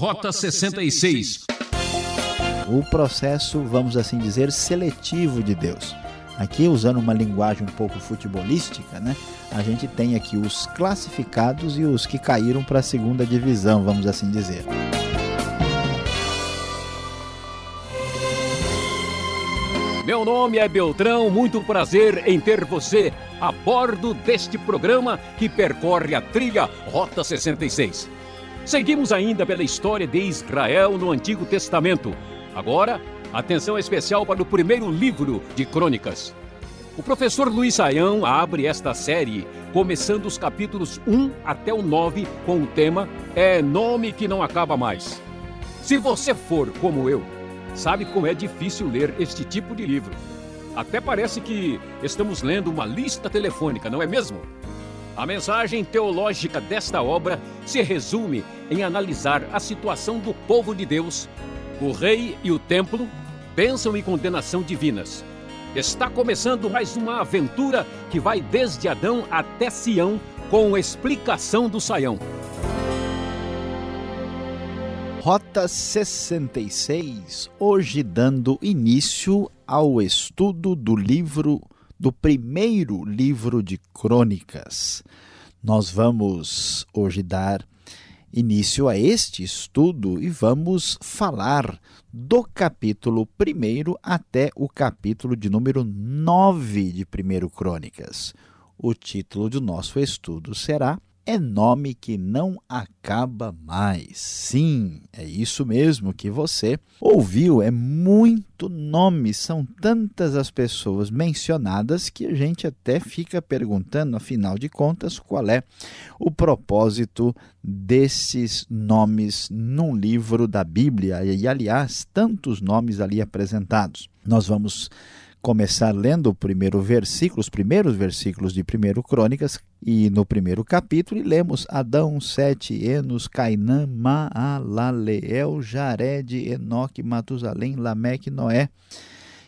Rota 66. O processo, vamos assim dizer, seletivo de Deus. Aqui, usando uma linguagem um pouco futebolística, né? A gente tem aqui os classificados e os que caíram para a segunda divisão, vamos assim dizer. Meu nome é Beltrão, muito prazer em ter você a bordo deste programa que percorre a trilha Rota 66. Seguimos ainda pela história de Israel no Antigo Testamento. Agora, atenção especial para o primeiro livro de Crônicas. O professor Luiz Saião abre esta série, começando os capítulos 1 até o 9 com o tema É Nome que Não Acaba Mais. Se você for como eu, sabe como é difícil ler este tipo de livro. Até parece que estamos lendo uma lista telefônica, não é mesmo? A mensagem teológica desta obra se resume em analisar a situação do povo de Deus, o rei e o templo, bênção e condenação divinas. Está começando mais uma aventura que vai desde Adão até Sião com explicação do Saião. Rota 66, hoje dando início ao estudo do livro, do primeiro livro de Crônicas. Nós vamos hoje dar início a este estudo e vamos falar do capítulo 1 até o capítulo de número 9 de 1 Crônicas. O título do nosso estudo será é nome que não acaba mais. Sim, é isso mesmo que você ouviu. É muito nome, são tantas as pessoas mencionadas que a gente até fica perguntando, afinal de contas, qual é o propósito desses nomes num livro da Bíblia. E, aliás, tantos nomes ali apresentados. Nós vamos começar lendo o primeiro versículo, os primeiros versículos de 1 Crônicas, e no primeiro capítulo, e lemos Adão, Sete, Enos, Cainã, Maalaleel, Jared, Enoque, Matusalém, Lameque, Noé.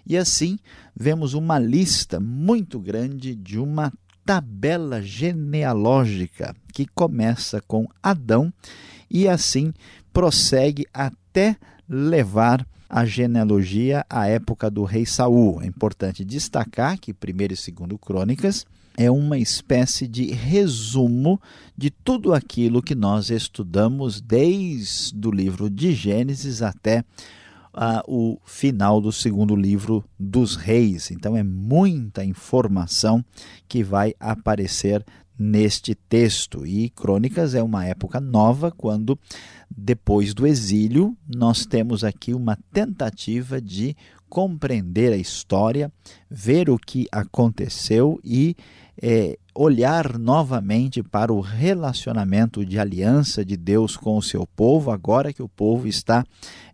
E assim, vemos uma lista muito grande de uma tabela genealógica que começa com Adão e assim prossegue até levar a genealogia à época do rei Saul. É importante destacar que primeiro e segundo Crônicas é uma espécie de resumo de tudo aquilo que nós estudamos desde o livro de Gênesis até uh, o final do segundo livro dos reis. Então é muita informação que vai aparecer neste texto. E Crônicas é uma época nova, quando, depois do exílio, nós temos aqui uma tentativa de compreender a história, ver o que aconteceu e é, olhar novamente para o relacionamento de aliança de Deus com o seu povo, agora que o povo está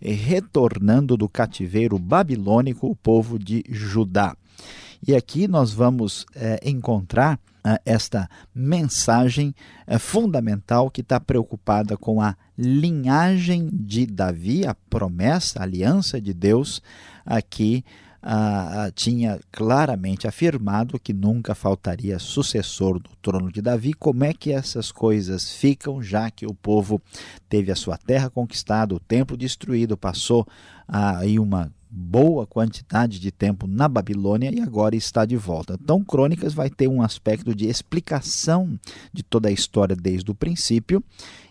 é, retornando do cativeiro babilônico, o povo de Judá. E aqui nós vamos é, encontrar é, esta mensagem é, fundamental que está preocupada com a linhagem de Davi, a promessa, a aliança de Deus, aqui ah, tinha claramente afirmado que nunca faltaria sucessor do trono de Davi. Como é que essas coisas ficam, já que o povo teve a sua terra conquistada, o templo destruído, passou aí uma boa quantidade de tempo na Babilônia e agora está de volta. Então, Crônicas vai ter um aspecto de explicação de toda a história desde o princípio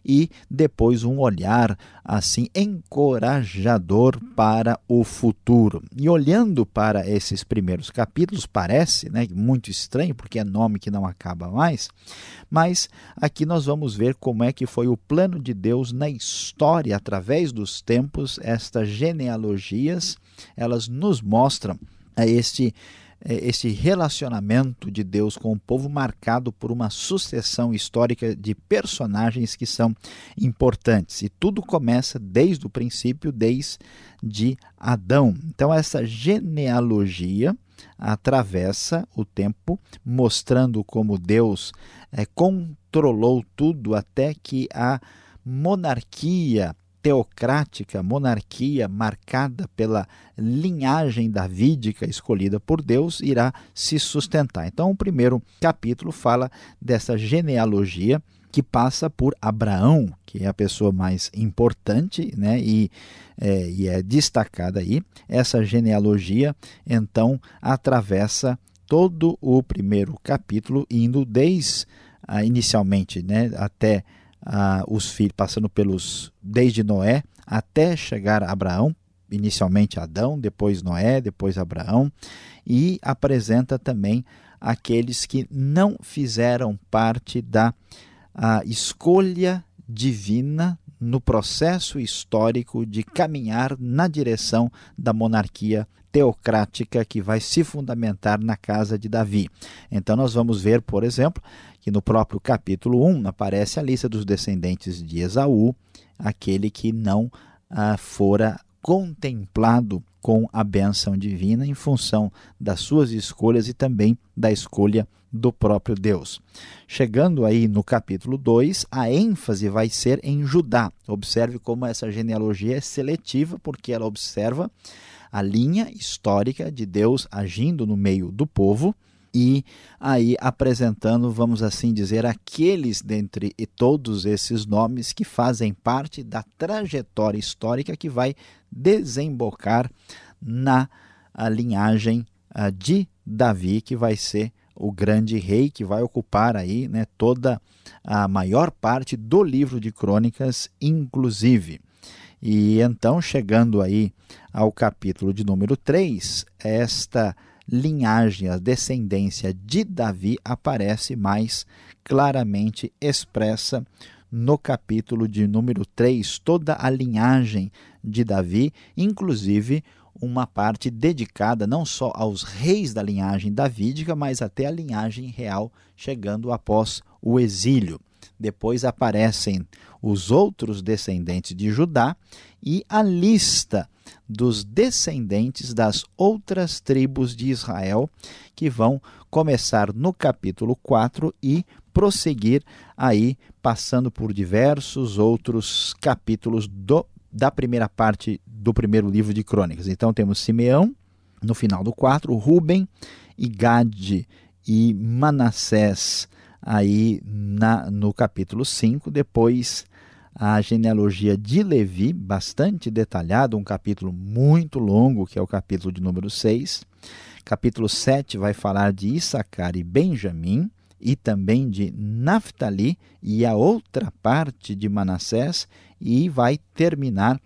e depois um olhar assim encorajador para o futuro. E olhando para esses primeiros capítulos, parece né, muito estranho, porque é nome que não acaba mais, mas aqui nós vamos ver como é que foi o plano de Deus na história, através dos tempos, estas genealogias, elas nos mostram este é, esse relacionamento de Deus com o povo marcado por uma sucessão histórica de personagens que são importantes. E tudo começa desde o princípio, desde Adão. Então, essa genealogia atravessa o tempo, mostrando como Deus é, controlou tudo até que a monarquia teocrática, monarquia marcada pela linhagem davídica escolhida por Deus irá se sustentar. Então, o primeiro capítulo fala dessa genealogia que passa por Abraão, que é a pessoa mais importante né, e, é, e é destacada aí. Essa genealogia, então, atravessa todo o primeiro capítulo, indo desde ah, inicialmente né, até ah, os filhos, passando pelos desde Noé até chegar a Abraão, inicialmente Adão, depois Noé, depois Abraão, e apresenta também aqueles que não fizeram parte da escolha divina no processo histórico de caminhar na direção da monarquia teocrática que vai se fundamentar na casa de Davi. Então nós vamos ver, por exemplo, que no próprio capítulo 1 aparece a lista dos descendentes de Esaú, aquele que não ah, fora contemplado com a benção divina em função das suas escolhas e também da escolha do próprio Deus. Chegando aí no capítulo 2, a ênfase vai ser em Judá. Observe como essa genealogia é seletiva, porque ela observa a linha histórica de Deus agindo no meio do povo e aí apresentando, vamos assim dizer, aqueles dentre todos esses nomes que fazem parte da trajetória histórica que vai desembocar na linhagem de Davi, que vai ser o grande rei que vai ocupar aí né, toda a maior parte do livro de crônicas, inclusive. E então, chegando aí ao capítulo de número 3, esta linhagem, a descendência de Davi aparece mais claramente expressa no capítulo de número 3, toda a linhagem de Davi, inclusive uma parte dedicada não só aos reis da linhagem davídica, mas até a linhagem real, chegando após o exílio. Depois aparecem os outros descendentes de Judá e a lista dos descendentes das outras tribos de Israel, que vão começar no capítulo 4 e prosseguir aí, passando por diversos outros capítulos do, da primeira parte do primeiro livro de Crônicas. Então temos Simeão, no final do 4, Ruben, e Gade e Manassés aí na, no capítulo 5, depois a genealogia de Levi, bastante detalhada, um capítulo muito longo, que é o capítulo de número 6. Capítulo 7 vai falar de Issacar e Benjamim, e também de Naphtali e a outra parte de Manassés, e vai terminar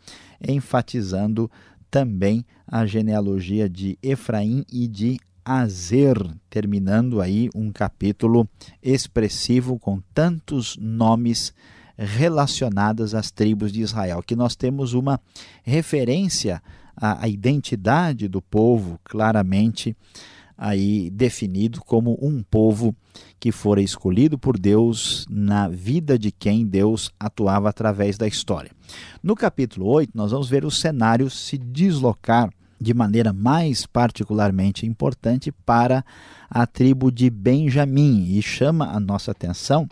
enfatizando também a genealogia de Efraim e de Azer, terminando aí um capítulo expressivo com tantos nomes relacionadas às tribos de Israel, que nós temos uma referência à, à identidade do povo claramente aí definido como um povo que fora escolhido por Deus na vida de quem Deus atuava através da história. No capítulo 8, nós vamos ver o cenário se deslocar de maneira mais particularmente importante para a tribo de Benjamim e chama a nossa atenção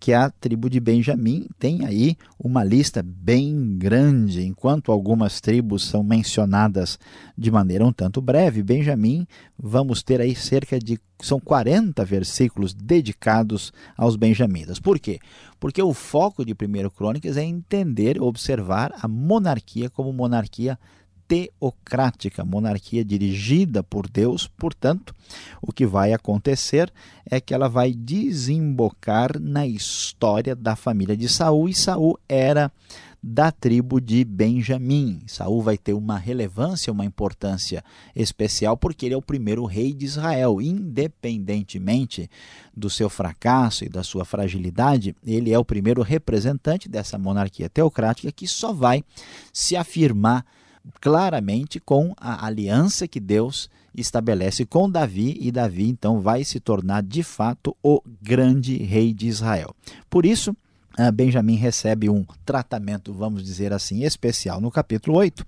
que a tribo de Benjamim tem aí uma lista bem grande, enquanto algumas tribos são mencionadas de maneira um tanto breve, Benjamim vamos ter aí cerca de são 40 versículos dedicados aos benjamitas. Por quê? Porque o foco de 1 Crônicas é entender, observar a monarquia como monarquia teocrática, monarquia dirigida por Deus, portanto, o que vai acontecer é que ela vai desembocar na história da família de Saul e Saul era da tribo de Benjamim. Saul vai ter uma relevância, uma importância especial porque ele é o primeiro rei de Israel, independentemente do seu fracasso e da sua fragilidade, ele é o primeiro representante dessa monarquia teocrática que só vai se afirmar claramente com a aliança que Deus estabelece com Davi, e Davi então vai se tornar de fato o grande rei de Israel. Por isso, ah, Benjamim recebe um tratamento, vamos dizer assim, especial no capítulo 8.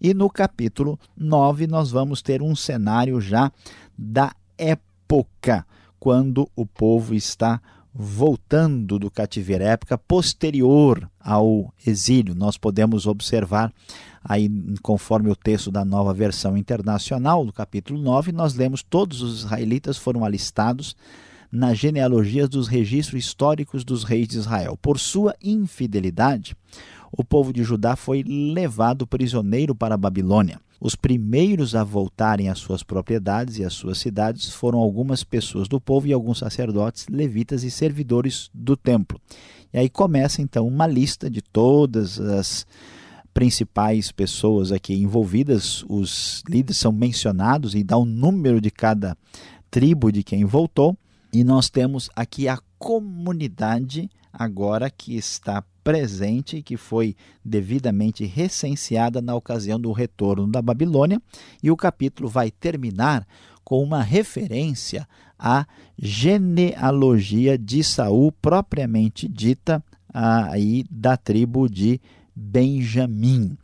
E no capítulo 9 nós vamos ter um cenário já da época, quando o povo está voltando do cativeiro, época posterior ao exílio. Nós podemos observar aí conforme o texto da nova versão internacional, do capítulo 9, nós lemos todos os israelitas foram alistados nas genealogias dos registros históricos dos reis de Israel. Por sua infidelidade, o povo de Judá foi levado prisioneiro para a Babilônia. Os primeiros a voltarem às suas propriedades e às suas cidades foram algumas pessoas do povo e alguns sacerdotes, levitas e servidores do templo. E aí começa então uma lista de todas as principais pessoas aqui envolvidas, os líderes são mencionados e dá o um número de cada tribo de quem voltou, e nós temos aqui a comunidade agora que está presente, que foi devidamente recenseada na ocasião do retorno da Babilônia, e o capítulo vai terminar com uma referência à genealogia de Saul propriamente dita aí da tribo de Benjamim.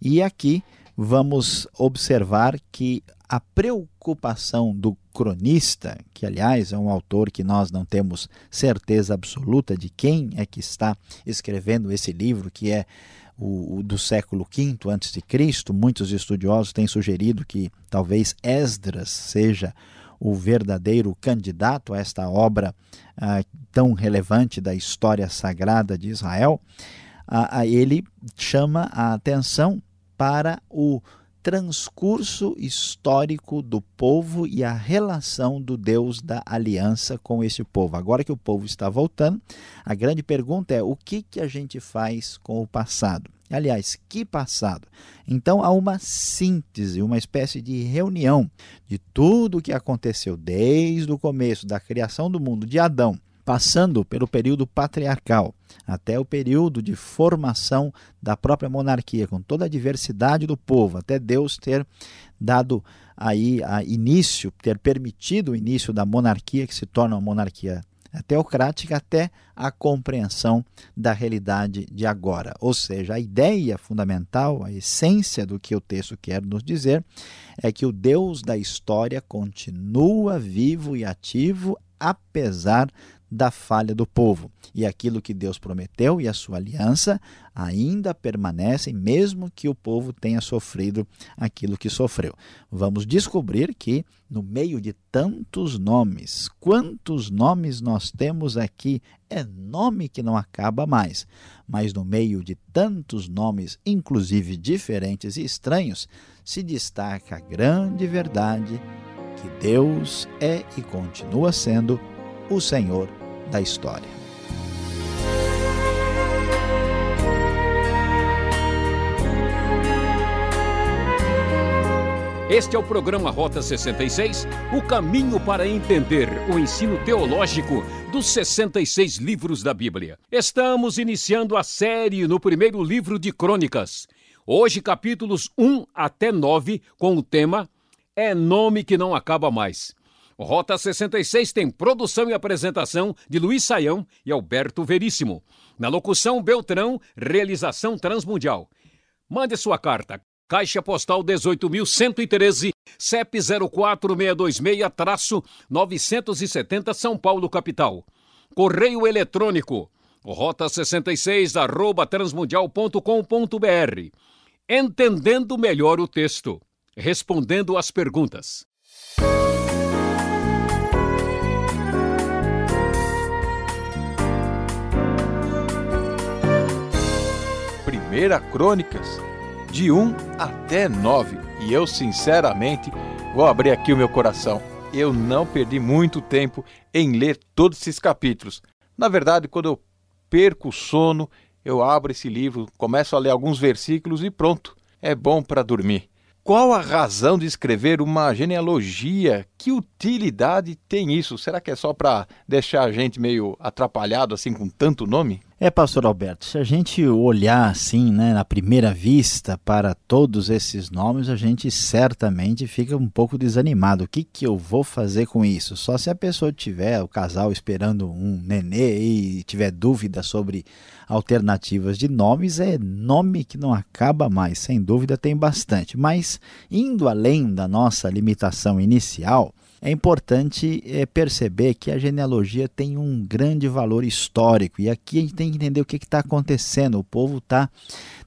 E aqui vamos observar que a preocupação do cronista, que aliás é um autor que nós não temos certeza absoluta de quem é que está escrevendo esse livro, que é o, o do século V a.C., muitos estudiosos têm sugerido que talvez Esdras seja o verdadeiro candidato a esta obra ah, tão relevante da história sagrada de Israel, ah, ele chama a atenção para o transcurso histórico do povo e a relação do Deus da aliança com esse povo. Agora que o povo está voltando, a grande pergunta é o que, que a gente faz com o passado? Aliás, que passado? Então há uma síntese, uma espécie de reunião de tudo o que aconteceu desde o começo da criação do mundo de Adão passando pelo período patriarcal até o período de formação da própria monarquia, com toda a diversidade do povo, até Deus ter dado aí a início, ter permitido o início da monarquia que se torna uma monarquia teocrática até a compreensão da realidade de agora. Ou seja, a ideia fundamental, a essência do que o texto quer nos dizer é que o Deus da história continua vivo e ativo apesar da falha do povo. E aquilo que Deus prometeu e a sua aliança ainda permanecem, mesmo que o povo tenha sofrido aquilo que sofreu. Vamos descobrir que, no meio de tantos nomes, quantos nomes nós temos aqui, é nome que não acaba mais. Mas no meio de tantos nomes, inclusive diferentes e estranhos, se destaca a grande verdade que Deus é e continua sendo o Senhor da história. Este é o programa Rota 66, o caminho para entender o ensino teológico dos 66 livros da Bíblia. Estamos iniciando a série no primeiro livro de Crônicas. Hoje, capítulos 1 até 9, com o tema É Nome que Não Acaba Mais. Rota 66 tem produção e apresentação de Luiz Saião e Alberto Veríssimo. Na locução Beltrão, realização Transmundial. Mande sua carta. Caixa Postal 18.113, CEP 04626-970 São Paulo, capital. Correio eletrônico, rota 66 arroba transmundial.com.br. Entendendo melhor o texto, respondendo às perguntas. Primeira Crônicas, de 1 até 9. E eu, sinceramente, vou abrir aqui o meu coração. Eu não perdi muito tempo em ler todos esses capítulos. Na verdade, quando eu perco o sono, eu abro esse livro, começo a ler alguns versículos e pronto. É bom para dormir. Qual a razão de escrever uma genealogia? Que utilidade tem isso? Será que é só para deixar a gente meio atrapalhado assim com tanto nome? É, pastor Alberto, se a gente olhar assim, né, na primeira vista para todos esses nomes, a gente certamente fica um pouco desanimado. O que, que eu vou fazer com isso? Só se a pessoa tiver, o casal esperando um nenê e tiver dúvida sobre alternativas de nomes, é nome que não acaba mais, sem dúvida tem bastante. Mas indo além da nossa limitação inicial, é importante é, perceber que a genealogia tem um grande valor histórico e aqui a gente tem que entender o que está acontecendo. O povo está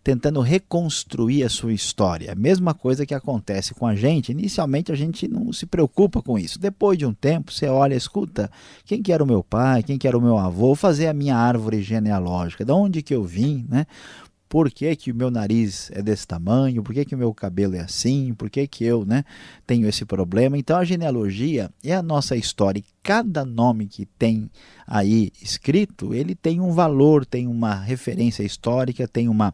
tentando reconstruir a sua história. A mesma coisa que acontece com a gente. Inicialmente a gente não se preocupa com isso. Depois de um tempo, você olha, escuta, quem que era o meu pai, quem que era o meu avô, fazer a minha árvore genealógica, de onde que eu vim, né? Por que, que o meu nariz é desse tamanho, por que, que o meu cabelo é assim, por que, que eu né, tenho esse problema. Então a genealogia é a nossa história e cada nome que tem aí escrito, ele tem um valor, tem uma referência histórica, tem uma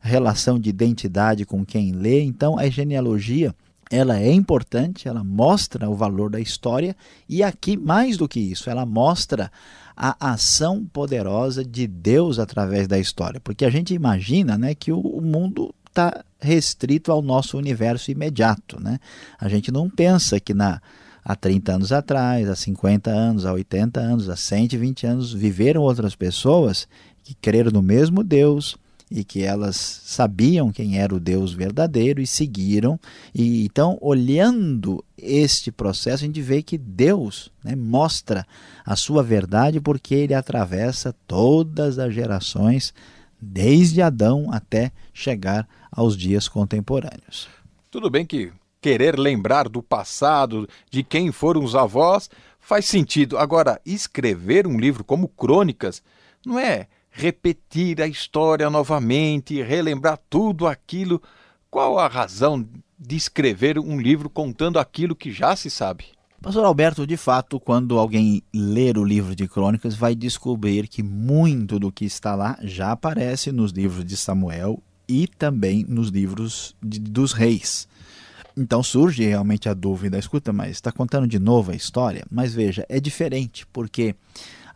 relação de identidade com quem lê. Então a genealogia ela é importante, ela mostra o valor da história e aqui mais do que isso, ela mostra a ação poderosa de Deus através da história, porque a gente imagina, né, que o mundo está restrito ao nosso universo imediato, né? A gente não pensa que na há 30 anos atrás, há 50 anos, há 80 anos, há 120 anos viveram outras pessoas que creram no mesmo Deus, e que elas sabiam quem era o Deus verdadeiro e seguiram. E então, olhando este processo, a gente vê que Deus né, mostra a sua verdade porque ele atravessa todas as gerações, desde Adão até chegar aos dias contemporâneos. Tudo bem que querer lembrar do passado, de quem foram os avós, faz sentido. Agora, escrever um livro como Crônicas não é repetir a história novamente, relembrar tudo aquilo. Qual a razão de escrever um livro contando aquilo que já se sabe? Pastor Alberto, de fato, quando alguém ler o livro de Crônicas, vai descobrir que muito do que está lá já aparece nos livros de Samuel e também nos livros de, dos reis. Então surge realmente a dúvida: escuta, mas está contando de novo a história? Mas veja, é diferente, porque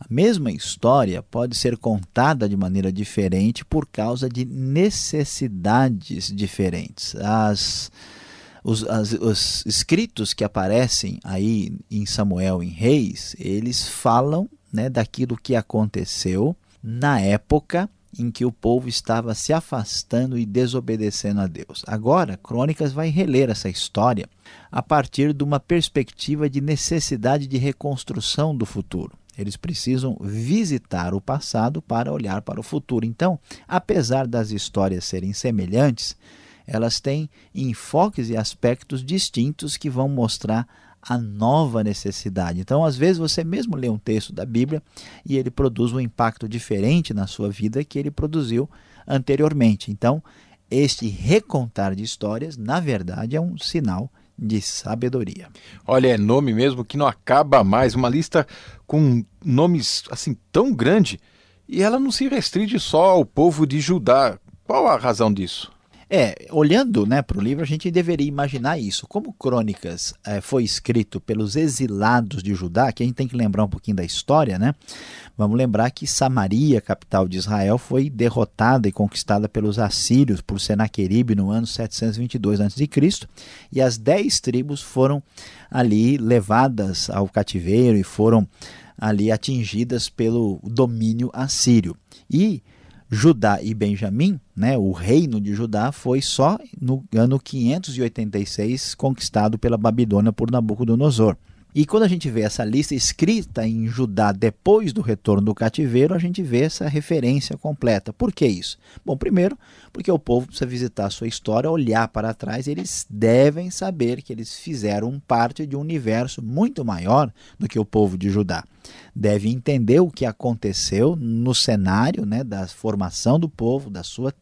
a mesma história pode ser contada de maneira diferente por causa de necessidades diferentes. As, os, as, os escritos que aparecem aí em Samuel, em Reis, eles falam né, daquilo que aconteceu na época em que o povo estava se afastando e desobedecendo a Deus. Agora, Crônicas vai reler essa história a partir de uma perspectiva de necessidade de reconstrução do futuro. Eles precisam visitar o passado para olhar para o futuro. Então, apesar das histórias serem semelhantes, elas têm enfoques e aspectos distintos que vão mostrar a nova necessidade. Então, às vezes, você mesmo lê um texto da Bíblia e ele produz um impacto diferente na sua vida que ele produziu anteriormente. Então, este recontar de histórias, na verdade, é um sinal de sabedoria. Olha, é nome mesmo que não acaba mais, uma lista com nomes assim tão grande e ela não se restringe só ao povo de Judá. Qual a razão disso? É, olhando né, para o livro, a gente deveria imaginar isso. Como Crônicas é, foi escrito pelos exilados de Judá, que a gente tem que lembrar um pouquinho da história, né? Vamos lembrar que Samaria, capital de Israel, foi derrotada e conquistada pelos assírios por Senaqueribe no ano 722 a.C. e as dez tribos foram ali levadas ao cativeiro e foram ali atingidas pelo domínio assírio. E Judá e Benjamim, né, o reino de Judá, foi só no ano 586 conquistado pela Babilônia por Nabucodonosor. E quando a gente vê essa lista escrita em Judá depois do retorno do cativeiro, a gente vê essa referência completa. Por que isso? Bom, primeiro, porque o povo precisa visitar a sua história, olhar para trás, eles devem saber que eles fizeram parte de um universo muito maior do que o povo de Judá deve entender o que aconteceu no cenário né, da formação do povo, da sua,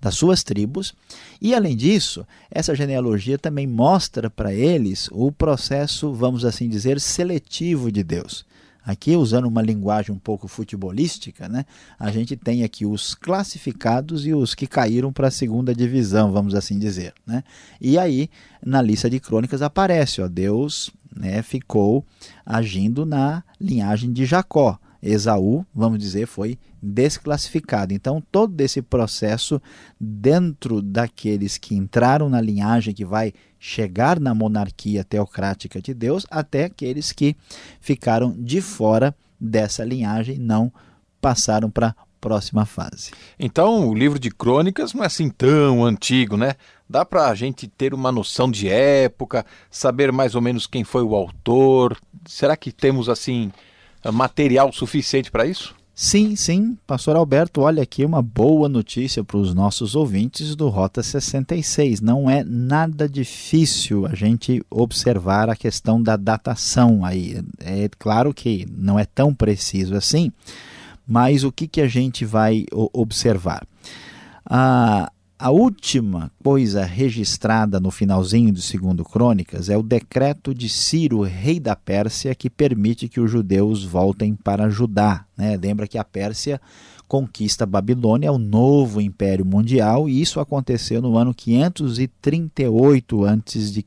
das suas tribos. E, além disso, essa genealogia também mostra para eles o processo, vamos assim dizer, seletivo de Deus. Aqui, usando uma linguagem um pouco futebolística, né, a gente tem aqui os classificados e os que caíram para a segunda divisão, vamos assim dizer. Né? E aí, na lista de crônicas, aparece, ó, Deus né, ficou agindo na linhagem de Jacó. Esaú, vamos dizer, foi desclassificado. Então, todo esse processo dentro daqueles que entraram na linhagem que vai chegar na monarquia teocrática de Deus, até aqueles que ficaram de fora dessa linhagem, não passaram para próxima fase. Então, o livro de crônicas não é assim tão antigo, né? Dá para a gente ter uma noção de época, saber mais ou menos quem foi o autor. Será que temos assim material suficiente para isso? Sim, sim, pastor Alberto, olha aqui uma boa notícia para os nossos ouvintes do Rota 66. Não é nada difícil a gente observar a questão da datação aí. É claro que não é tão preciso assim, mas o que, que a gente vai observar? Ah, a última coisa registrada no finalzinho do segundo Crônicas é o decreto de Ciro, rei da Pérsia, que permite que os judeus voltem para Judá. Né? Lembra que a Pérsia conquista a Babilônia, o novo império mundial, e isso aconteceu no ano 538 a.C.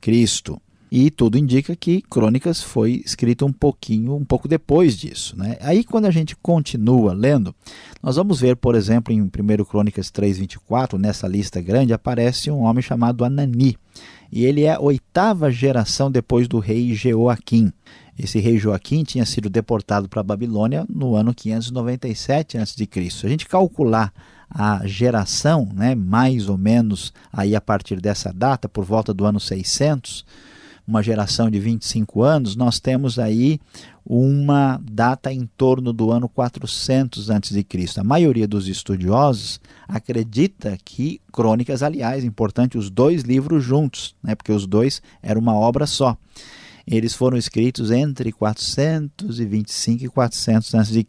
E tudo indica que Crônicas foi escrito um pouquinho, um pouco depois disso. Né? Aí, quando a gente continua lendo, nós vamos ver, por exemplo, em 1 Crônicas 3,24, nessa lista grande, aparece um homem chamado Anani. E ele é a oitava geração depois do rei Jeoaquim. Esse rei Joaquim tinha sido deportado para a Babilônia no ano 597 a.C. Se a gente calcular a geração, né, mais ou menos aí a partir dessa data, por volta do ano 600, uma geração de 25 anos, nós temos aí uma data em torno do ano 400 a.C. A maioria dos estudiosos acredita que Crônicas, aliás, importante os dois livros juntos, né, porque os dois eram uma obra só. Eles foram escritos entre 425 e 400 a.C.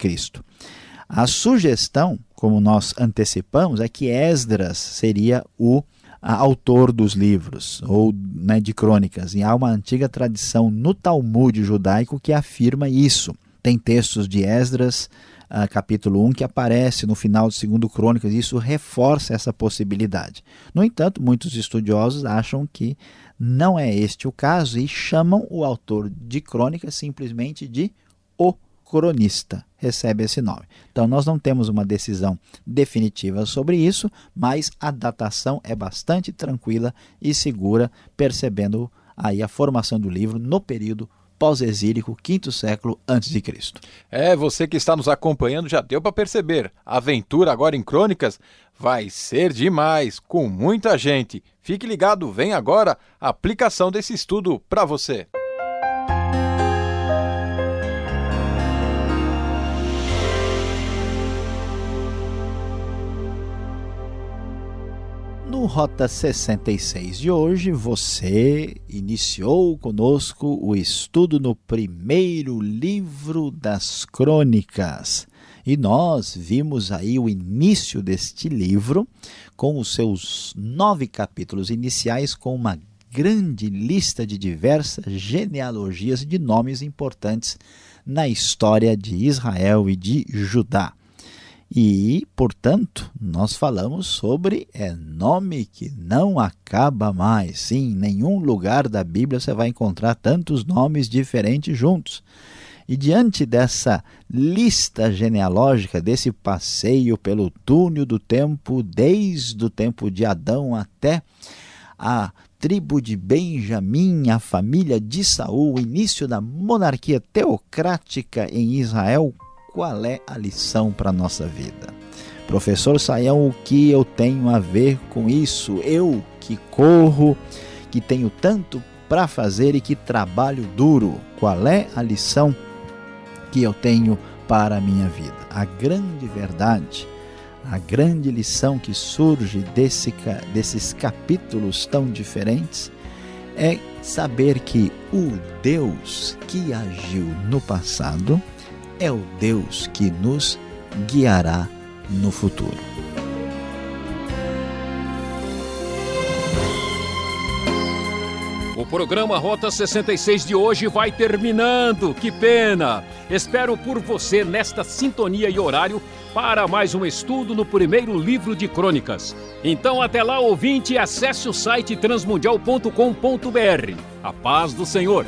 A sugestão, como nós antecipamos, é que Esdras seria o autor dos livros ou né, de crônicas. E há uma antiga tradição no Talmud judaico que afirma isso. Tem textos de Esdras, uh, capítulo 1, que aparece no final do segundo Crônicas, e isso reforça essa possibilidade. No entanto, muitos estudiosos acham que não é este o caso e chamam o autor de Crônicas simplesmente de o cronista recebe esse nome. Então nós não temos uma decisão definitiva sobre isso, mas a datação é bastante tranquila e segura, percebendo aí a formação do livro no período pós-exílico, quinto século antes de Cristo. É, você que está nos acompanhando já deu para perceber. A aventura agora em Crônicas vai ser demais, com muita gente. Fique ligado, vem agora a aplicação desse estudo para você. No Rota 66 de hoje, você iniciou conosco o estudo no primeiro livro das Crônicas. E nós vimos aí o início deste livro, com os seus nove capítulos iniciais, com uma grande lista de diversas genealogias de nomes importantes na história de Israel e de Judá. E, portanto, nós falamos sobre é nome que não acaba mais. Sim, em nenhum lugar da Bíblia você vai encontrar tantos nomes diferentes juntos. E diante dessa lista genealógica, desse passeio pelo túnel do tempo, desde o tempo de Adão até a tribo de Benjamim, a família de Saul, o início da monarquia teocrática em Israel, qual é a lição para a nossa vida. Professor Saião, o que eu tenho a ver com isso? Eu que corro, que tenho tanto para fazer e que trabalho duro, qual é a lição que eu tenho para a minha vida? A grande verdade, a grande lição que surge desse, desses capítulos tão diferentes é saber que o Deus que agiu no passado é o Deus que nos guiará no futuro. O programa Rota 66 de hoje vai terminando. Que pena! Espero por você nesta sintonia e horário para mais um estudo no primeiro livro de crônicas. Então, até lá, ouvinte, acesse o site transmundial.com.br. A paz do Senhor!